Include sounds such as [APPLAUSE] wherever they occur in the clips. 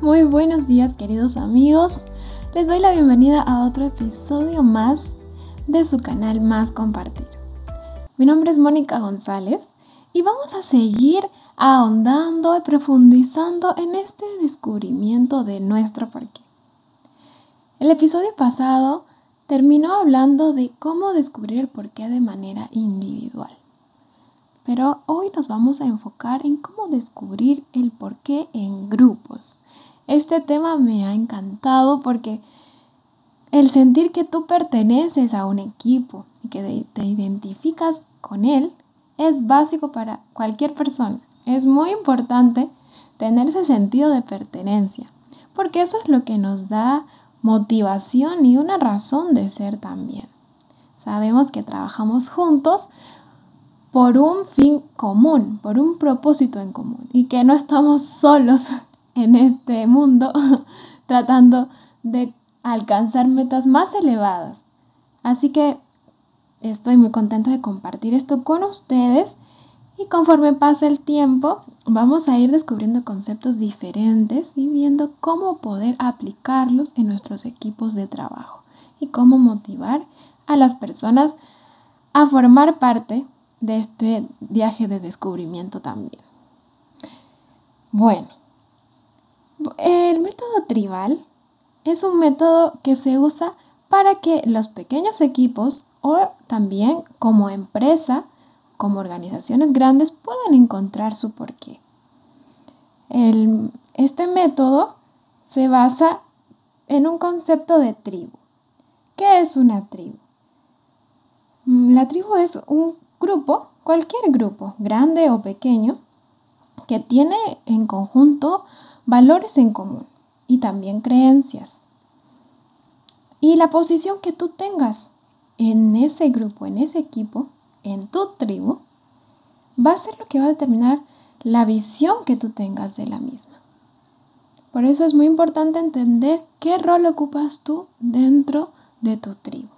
Muy buenos días queridos amigos. Les doy la bienvenida a otro episodio más de su canal Más Compartir. Mi nombre es Mónica González y vamos a seguir ahondando y profundizando en este descubrimiento de nuestro porqué. El episodio pasado terminó hablando de cómo descubrir el porqué de manera individual. Pero hoy nos vamos a enfocar en cómo descubrir el porqué en grupos. Este tema me ha encantado porque el sentir que tú perteneces a un equipo y que te identificas con él es básico para cualquier persona. Es muy importante tener ese sentido de pertenencia, porque eso es lo que nos da motivación y una razón de ser también. Sabemos que trabajamos juntos por un fin común, por un propósito en común y que no estamos solos [LAUGHS] en este mundo [LAUGHS] tratando de alcanzar metas más elevadas. Así que estoy muy contenta de compartir esto con ustedes y conforme pasa el tiempo vamos a ir descubriendo conceptos diferentes y viendo cómo poder aplicarlos en nuestros equipos de trabajo y cómo motivar a las personas a formar parte de este viaje de descubrimiento también. Bueno, el método tribal es un método que se usa para que los pequeños equipos o también como empresa, como organizaciones grandes puedan encontrar su porqué. este método se basa en un concepto de tribu. ¿Qué es una tribu? Mm, la tribu es un grupo, cualquier grupo, grande o pequeño, que tiene en conjunto valores en común y también creencias. Y la posición que tú tengas en ese grupo, en ese equipo, en tu tribu, va a ser lo que va a determinar la visión que tú tengas de la misma. Por eso es muy importante entender qué rol ocupas tú dentro de tu tribu.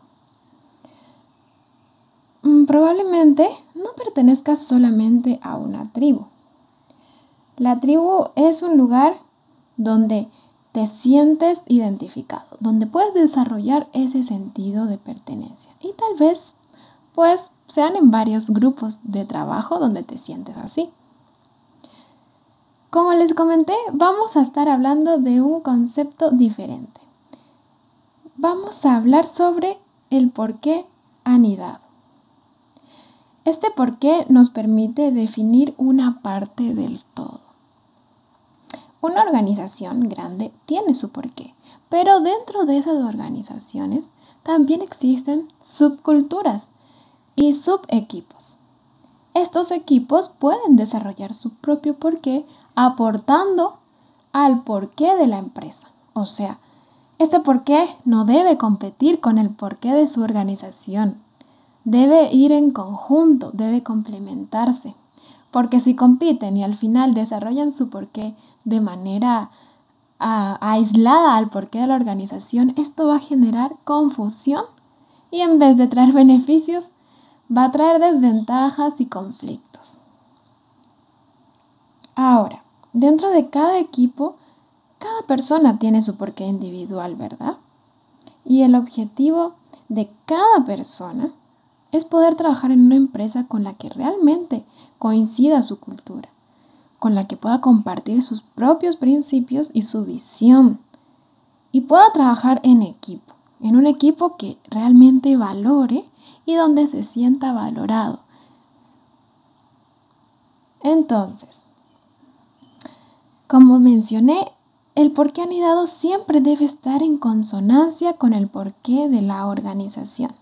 Mm, probablemente no pertenezcas solamente a una tribu. La tribu es un lugar donde te sientes identificado, donde puedes desarrollar ese sentido de pertenencia. Y tal vez, pues, sean en varios grupos de trabajo donde te sientes así. Como les comenté, vamos a estar hablando de un concepto diferente. Vamos a hablar sobre el por qué anidado. Este por qué nos permite definir una parte del todo. Una organización grande tiene su porqué, pero dentro de esas organizaciones también existen subculturas y subequipos. Estos equipos pueden desarrollar su propio porqué aportando al porqué de la empresa. O sea, este porqué no debe competir con el porqué de su organización. Debe ir en conjunto, debe complementarse. Porque si compiten y al final desarrollan su porqué de manera aislada al porqué de la organización, esto va a generar confusión y en vez de traer beneficios, va a traer desventajas y conflictos. Ahora, dentro de cada equipo, cada persona tiene su porqué individual, ¿verdad? Y el objetivo de cada persona es poder trabajar en una empresa con la que realmente coincida su cultura, con la que pueda compartir sus propios principios y su visión, y pueda trabajar en equipo, en un equipo que realmente valore y donde se sienta valorado. Entonces, como mencioné, el porqué anidado siempre debe estar en consonancia con el porqué de la organización.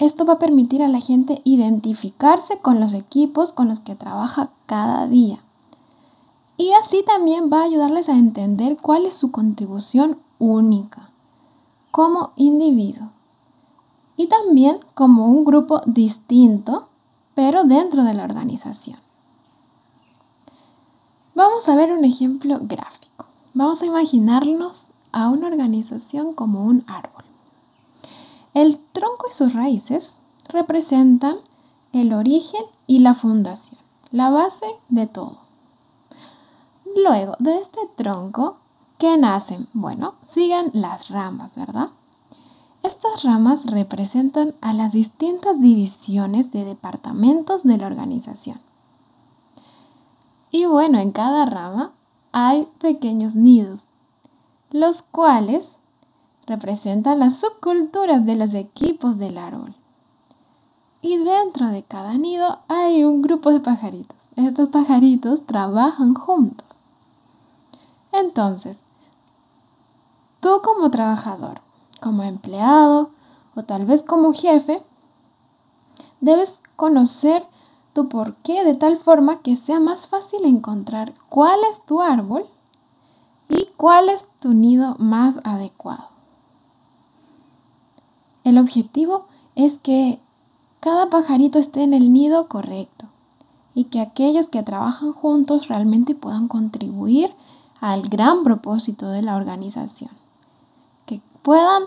Esto va a permitir a la gente identificarse con los equipos con los que trabaja cada día. Y así también va a ayudarles a entender cuál es su contribución única como individuo. Y también como un grupo distinto, pero dentro de la organización. Vamos a ver un ejemplo gráfico. Vamos a imaginarnos a una organización como un árbol. El tronco y sus raíces representan el origen y la fundación, la base de todo. Luego de este tronco, ¿qué nacen? Bueno, siguen las ramas, ¿verdad? Estas ramas representan a las distintas divisiones de departamentos de la organización. Y bueno, en cada rama hay pequeños nidos, los cuales representan las subculturas de los equipos del árbol. Y dentro de cada nido hay un grupo de pajaritos. Estos pajaritos trabajan juntos. Entonces, tú como trabajador, como empleado o tal vez como jefe, debes conocer tu porqué de tal forma que sea más fácil encontrar cuál es tu árbol y cuál es tu nido más adecuado. El objetivo es que cada pajarito esté en el nido correcto y que aquellos que trabajan juntos realmente puedan contribuir al gran propósito de la organización puedan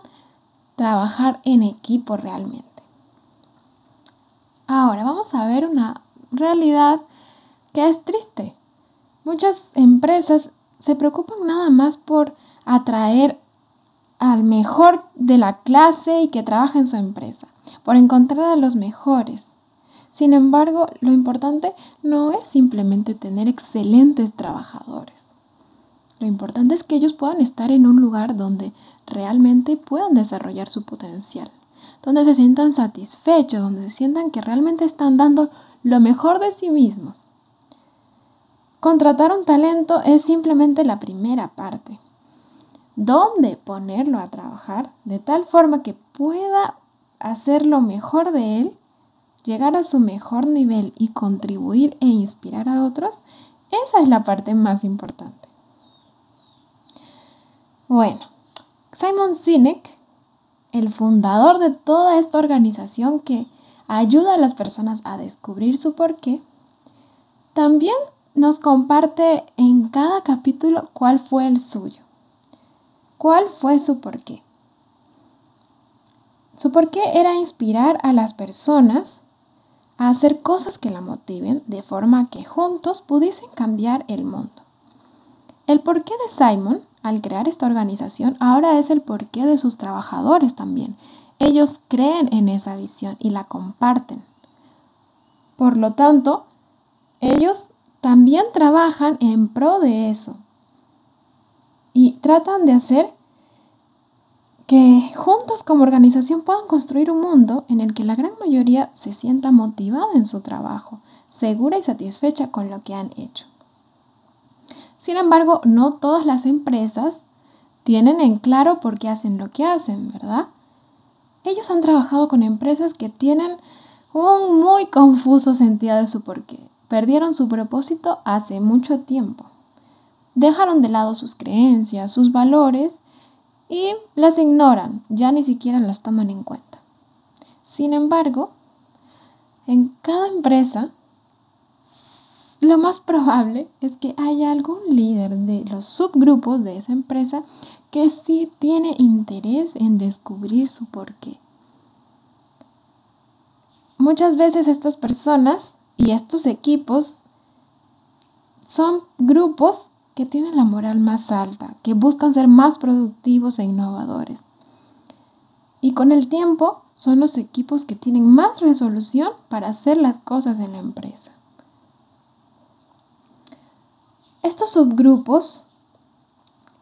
trabajar en equipo realmente. Ahora vamos a ver una realidad que es triste. Muchas empresas se preocupan nada más por atraer al mejor de la clase y que trabaje en su empresa, por encontrar a los mejores. Sin embargo, lo importante no es simplemente tener excelentes trabajadores. Lo importante es que ellos puedan estar en un lugar donde realmente puedan desarrollar su potencial, donde se sientan satisfechos, donde se sientan que realmente están dando lo mejor de sí mismos. Contratar un talento es simplemente la primera parte. ¿Dónde ponerlo a trabajar de tal forma que pueda hacer lo mejor de él, llegar a su mejor nivel y contribuir e inspirar a otros? Esa es la parte más importante. Bueno, Simon Sinek, el fundador de toda esta organización que ayuda a las personas a descubrir su porqué, también nos comparte en cada capítulo cuál fue el suyo. ¿Cuál fue su porqué? Su porqué era inspirar a las personas a hacer cosas que la motiven de forma que juntos pudiesen cambiar el mundo. El porqué de Simon al crear esta organización, ahora es el porqué de sus trabajadores también. Ellos creen en esa visión y la comparten. Por lo tanto, ellos también trabajan en pro de eso y tratan de hacer que juntos como organización puedan construir un mundo en el que la gran mayoría se sienta motivada en su trabajo, segura y satisfecha con lo que han hecho. Sin embargo, no todas las empresas tienen en claro por qué hacen lo que hacen, ¿verdad? Ellos han trabajado con empresas que tienen un muy confuso sentido de su porqué. Perdieron su propósito hace mucho tiempo. Dejaron de lado sus creencias, sus valores y las ignoran, ya ni siquiera las toman en cuenta. Sin embargo, en cada empresa lo más probable es que haya algún líder de los subgrupos de esa empresa que sí tiene interés en descubrir su porqué. Muchas veces estas personas y estos equipos son grupos que tienen la moral más alta, que buscan ser más productivos e innovadores. Y con el tiempo son los equipos que tienen más resolución para hacer las cosas en la empresa. Estos subgrupos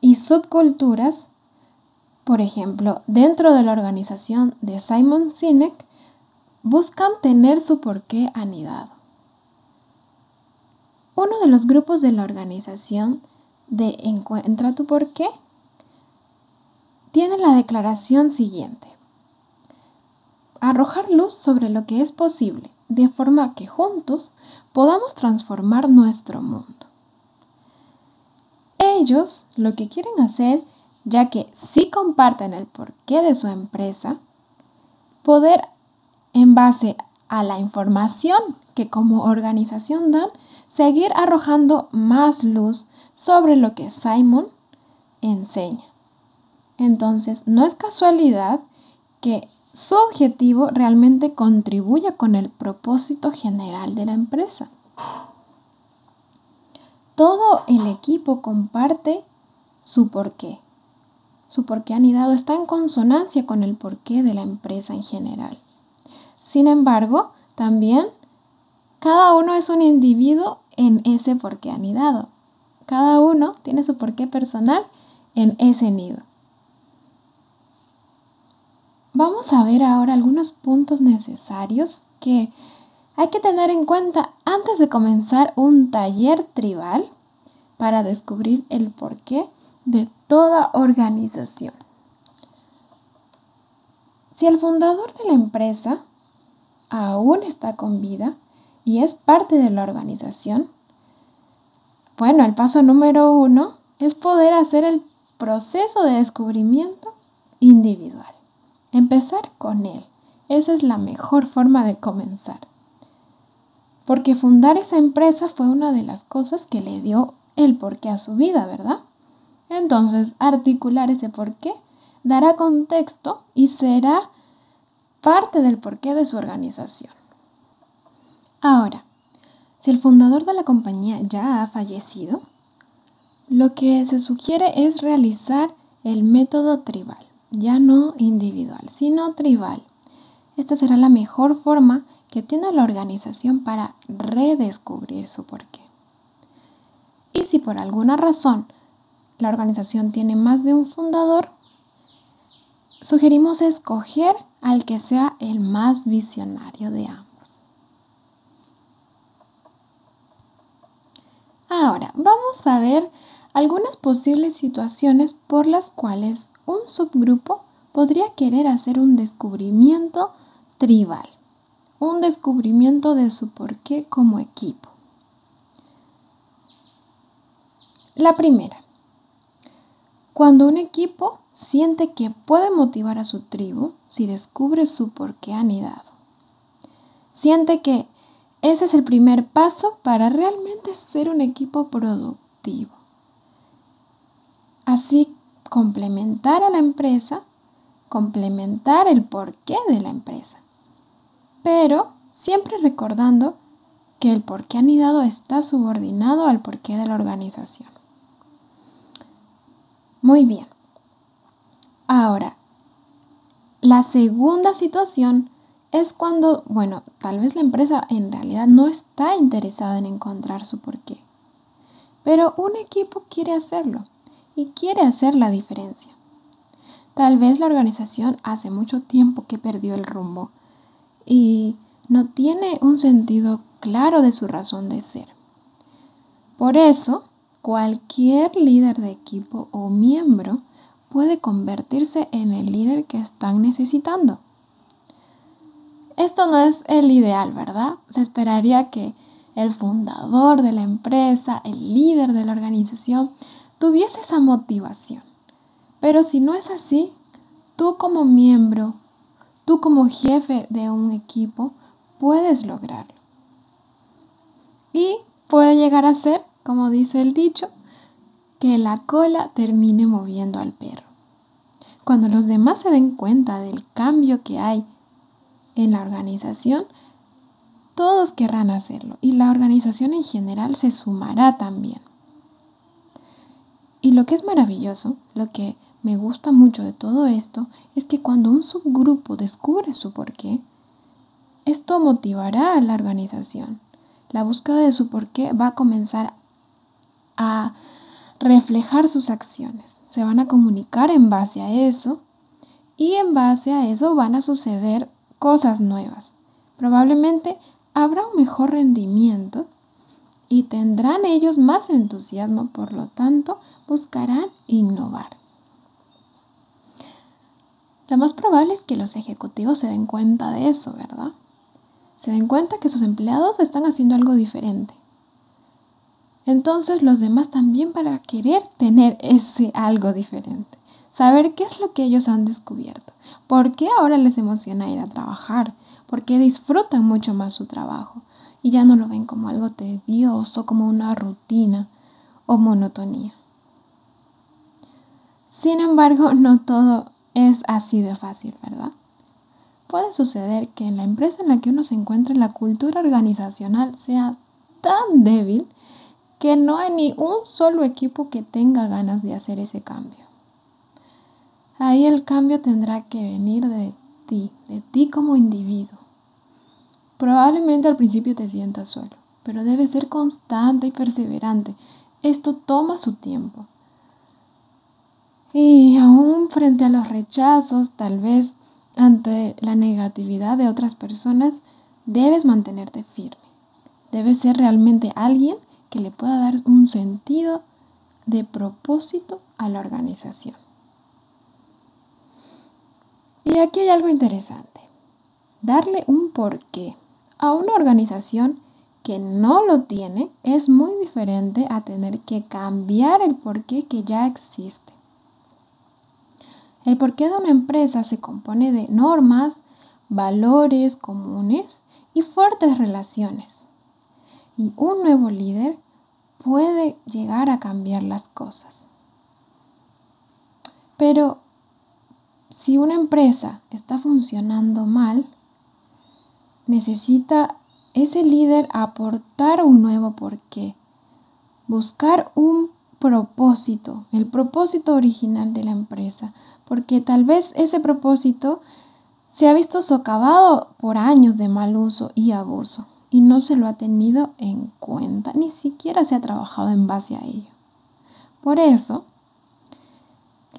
y subculturas, por ejemplo, dentro de la organización de Simon Sinek, buscan tener su porqué anidado. Uno de los grupos de la organización de Encuentra tu porqué tiene la declaración siguiente. Arrojar luz sobre lo que es posible, de forma que juntos podamos transformar nuestro mundo ellos lo que quieren hacer, ya que sí comparten el porqué de su empresa, poder en base a la información que como organización dan, seguir arrojando más luz sobre lo que Simon enseña. Entonces, no es casualidad que su objetivo realmente contribuya con el propósito general de la empresa. todo el equipo comparte su porqué. Su porqué anidado está en consonancia con el porqué de la empresa en general. Sin embargo, también cada uno es un individuo en ese porqué anidado. Cada uno tiene su porqué personal en ese nido. Vamos a ver ahora algunos puntos necesarios que hay que tener en cuenta antes de comenzar un taller tribal para descubrir el porqué de toda organización. Si el fundador de la empresa aún está con vida y es parte de la organización, bueno, el paso número uno es poder hacer el proceso de descubrimiento individual. Empezar con él. Esa es la mejor forma de comenzar. Porque fundar esa empresa fue una de las cosas que le dio el porqué a su vida, ¿verdad? Entonces, articular ese porqué dará contexto y será parte del porqué de su organización. Ahora, si el fundador de la compañía ya ha fallecido, lo que se sugiere es realizar el método tribal ya no individual, sino tribal. Esta será la mejor forma que tiene la organización para redescubrir su porqué. Y si por alguna razón la organización tiene más de un fundador, sugerimos escoger al que sea el más visionario de ambos. Ahora, vamos a ver algunas posibles situaciones por las cuales un subgrupo podría querer hacer un descubrimiento tribal, un descubrimiento de su porqué como equipo. La primera, cuando un equipo siente que puede motivar a su tribu si descubre su porqué anidado. Siente que ese es el primer paso para realmente ser un equipo productivo. Así complementar a la empresa, complementar el porqué de la empresa. Pero siempre recordando que el porqué anidado está subordinado al porqué de la organización. Muy bien. Ahora, la segunda situación es cuando, bueno, tal vez la empresa en realidad no está interesada en encontrar su porqué, pero un equipo quiere hacerlo y quiere hacer la diferencia. Tal vez la organización hace mucho tiempo que perdió el rumbo y no tiene un sentido claro de su razón de ser. Por eso, cualquier líder de equipo o miembro puede convertirse en el líder que están necesitando. Esto no es el ideal, ¿verdad? Se esperaría que el fundador de la empresa, el líder de la organización, tuviese esa motivación. Pero si no es así, tú como miembro, tú como jefe de un equipo, puedes lograrlo. Y puede llegar a ser, como dice el dicho, que la cola termine moviendo al perro. Cuando los demás se den cuenta del cambio que hay en la organización, todos querrán hacerlo y la organización en general se sumará también. Y lo que es maravilloso, lo que me gusta mucho de todo esto, es que cuando un subgrupo descubre su porqué, esto motivará a la organización. La búsqueda de su porqué va a comenzar a reflejar sus acciones. Se van a comunicar en base a eso y en base a eso van a suceder cosas nuevas. Probablemente habrá un mejor rendimiento y tendrán ellos más entusiasmo, por lo tanto, buscarán innovar. Lo más probable es que los ejecutivos se den cuenta de eso, ¿verdad? Se den cuenta que sus empleados están haciendo algo diferente. Entonces los demás también para querer tener ese algo diferente. Saber qué es lo que ellos han descubierto. ¿Por qué ahora les emociona ir a trabajar? ¿Por qué disfrutan mucho más su trabajo? Y ya no lo ven como algo tedioso, como una rutina o monotonía. Sin embargo, no todo es así de fácil, ¿verdad? Puede suceder que en la empresa en la que uno se encuentre la cultura organizacional sea tan débil que no hay ni un solo equipo que tenga ganas de hacer ese cambio. Ahí el cambio tendrá que venir de ti, de ti como individuo. Probablemente al principio te sientas solo, pero debes ser constante y perseverante. Esto toma su tiempo. Y aún frente a los rechazos, tal vez ante la negatividad de otras personas, debes mantenerte firme. Debes ser realmente alguien que le pueda dar un sentido de propósito a la organización. Y aquí hay algo interesante. Darle un porqué a una organización que no lo tiene es muy diferente a tener que cambiar el porqué que ya existe. El porqué de una empresa se compone de normas, valores comunes y fuertes relaciones. Y un nuevo líder puede llegar a cambiar las cosas. Pero si una empresa está funcionando mal, necesita ese líder aportar un nuevo porqué, buscar un propósito, el propósito original de la empresa, porque tal vez ese propósito se ha visto socavado por años de mal uso y abuso y no se lo ha tenido en cuenta, ni siquiera se ha trabajado en base a ello. Por eso,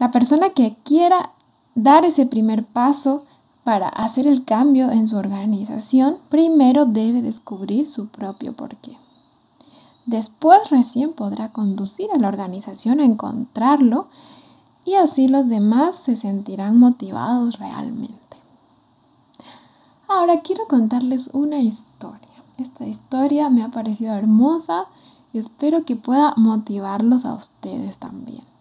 la persona que quiera dar ese primer paso para hacer el cambio en su organización, primero debe descubrir su propio porqué. Después recién podrá conducir a la organización a encontrarlo y así los demás se sentirán motivados realmente. Ahora quiero contarles una historia. Esta historia me ha parecido hermosa y espero que pueda motivarlos a ustedes también.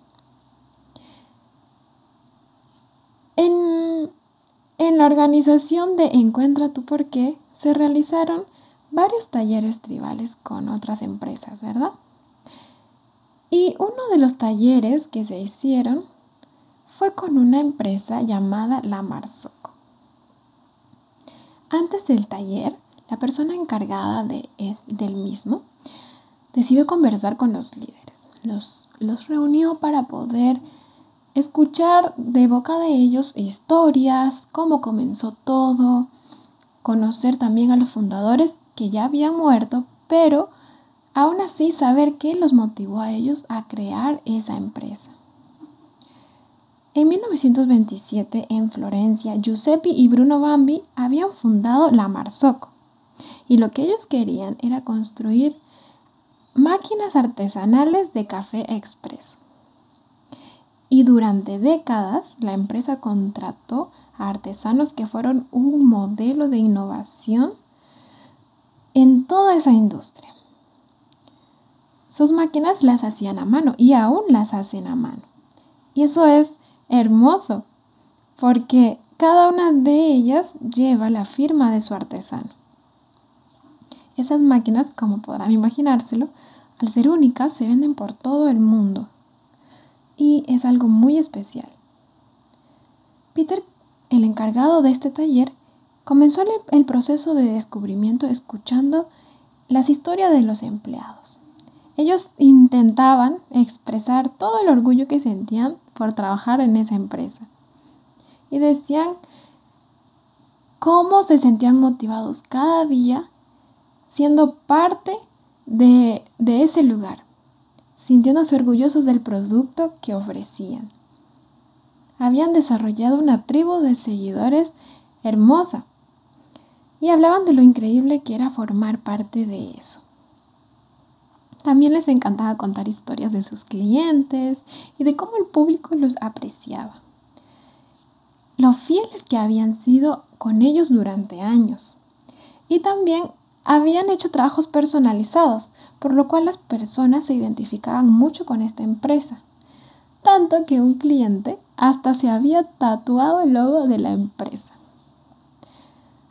En, en la organización de Encuentra tu porqué se realizaron varios talleres tribales con otras empresas, ¿verdad? Y uno de los talleres que se hicieron fue con una empresa llamada La Marzoco. Antes del taller, la persona encargada de, del mismo decidió conversar con los líderes. Los, los reunió para poder escuchar de boca de ellos historias, cómo comenzó todo, conocer también a los fundadores que ya habían muerto, pero aún así saber qué los motivó a ellos a crear esa empresa. En 1927, en Florencia, Giuseppe y Bruno Bambi habían fundado la Marzocco y lo que ellos querían era construir máquinas artesanales de café express. Y durante décadas la empresa contrató a artesanos que fueron un modelo de innovación en toda esa industria. Sus máquinas las hacían a mano y aún las hacen a mano. Y eso es hermoso, porque cada una de ellas lleva la firma de su artesano. Esas máquinas, como podrán imaginárselo, al ser únicas, se venden por todo el mundo y es algo muy especial. Peter, el encargado de este taller, comenzó el, proceso de descubrimiento escuchando las historias de los empleados. Ellos intentaban expresar todo el orgullo que sentían por trabajar en esa empresa. Y decían cómo se sentían motivados cada día siendo parte de, de ese lugar sintiéndose orgullosos del producto que ofrecían. Habían desarrollado una tribu de seguidores hermosa y hablaban de lo increíble que era formar parte de eso. También les encantaba contar historias de sus clientes y de cómo el público los apreciaba. Lo fieles que habían sido con ellos durante años. Y también habían hecho trabajos personalizados, por lo cual las personas se identificaban mucho con esta empresa. Tanto que un cliente hasta se había tatuado el logo de la empresa.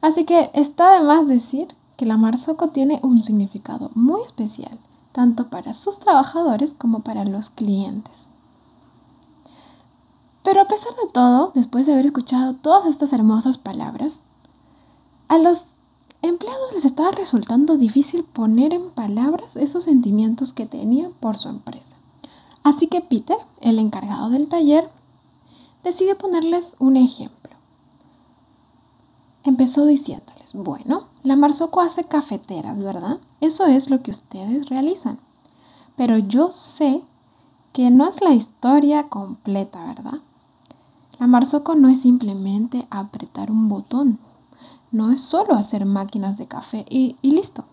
Así que está de más decir que la Marzoco tiene un significado muy especial, tanto para sus trabajadores como para los clientes. Pero a pesar de todo, después de haber escuchado todas estas hermosas palabras, a los empleados les estaba resultando difícil poner en palabras esos sentimientos que tenían por su empresa. Así que Peter, el encargado del taller, decide ponerles un ejemplo. Empezó diciéndoles, bueno, la Marzoco hace cafeteras, ¿verdad? Eso es lo que ustedes realizan. Pero yo sé que no es la historia completa, ¿verdad? La Marzoco no es simplemente apretar un botón, no es solo hacer máquinas de café y, listo.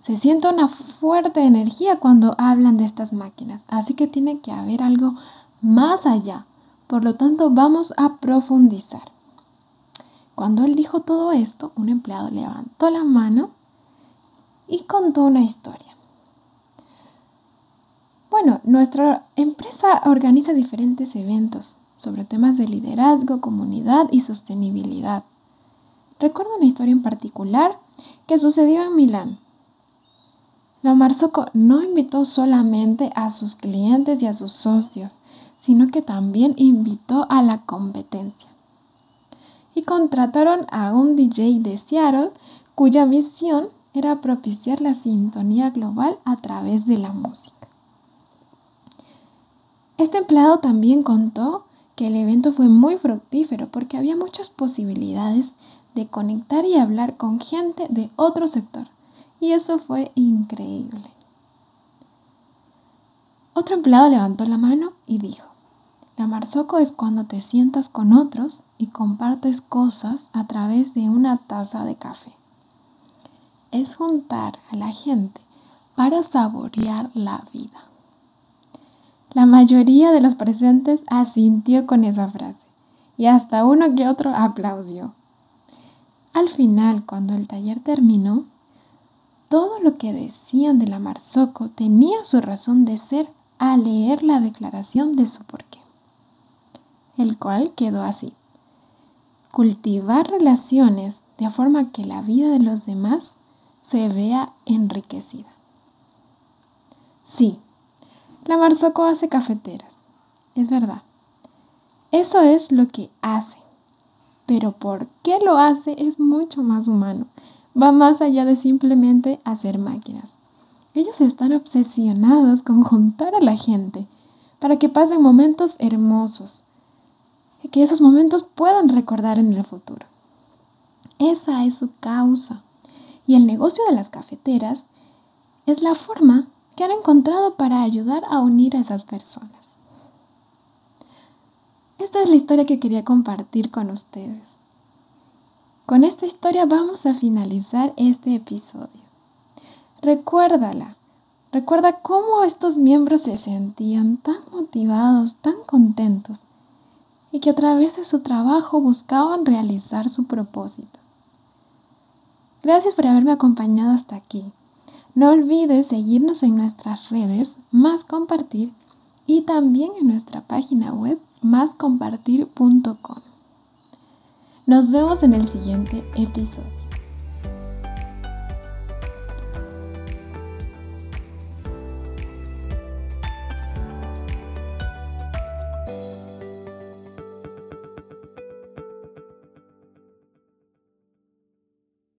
Se siente una fuerte energía cuando hablan de estas máquinas, así que tiene que haber algo más allá. Por lo tanto, vamos a profundizar. Cuando él dijo todo esto, un empleado levantó la mano y contó una historia. Bueno, nuestra empresa organiza diferentes eventos sobre temas de liderazgo, comunidad y sostenibilidad. Recuerdo una historia en particular que sucedió en Milán. La Marzocco no invitó solamente a sus clientes y a sus socios, sino que también invitó a la competencia. Y contrataron a un DJ de Seattle cuya misión era propiciar la sintonía global a través de la música. Este empleado también contó que el evento fue muy fructífero porque había muchas posibilidades de conectar y hablar con gente de otro sector. Y eso fue increíble. Otro empleado levantó la mano y dijo, la marzoco es cuando te sientas con otros y compartes cosas a través de una taza de café. Es juntar a la gente para saborear la vida. La mayoría de los presentes asintió con esa frase y hasta uno que otro aplaudió. Al final, cuando el taller terminó, todo lo que decían de la Marzoco tenía su razón de ser al leer la declaración de su porqué el cual quedó así. Cultivar relaciones de forma que la vida de los demás se vea enriquecida. Sí, la Marzoco hace cafeteras, es verdad. Eso es lo que hace. Pero por qué lo hace es mucho más humano. Va más allá de simplemente hacer máquinas. Ellos están obsesionados con juntar a la gente para que pasen momentos hermosos, que esos momentos puedan recordar en el futuro. Esa es su causa. Y el negocio de las cafeteras es la forma que han encontrado para ayudar a unir a esas personas. Esta es la historia que quería compartir con ustedes. Con esta historia vamos a finalizar este episodio. Recuérdala. Recuerda cómo estos miembros se sentían tan motivados, tan contentos y que a través de su trabajo buscaban realizar su propósito. Gracias por haberme acompañado hasta aquí. No olvides seguirnos en nuestras redes, más compartir y también en nuestra página web máscompartir.com. Nos vemos en el siguiente episodio.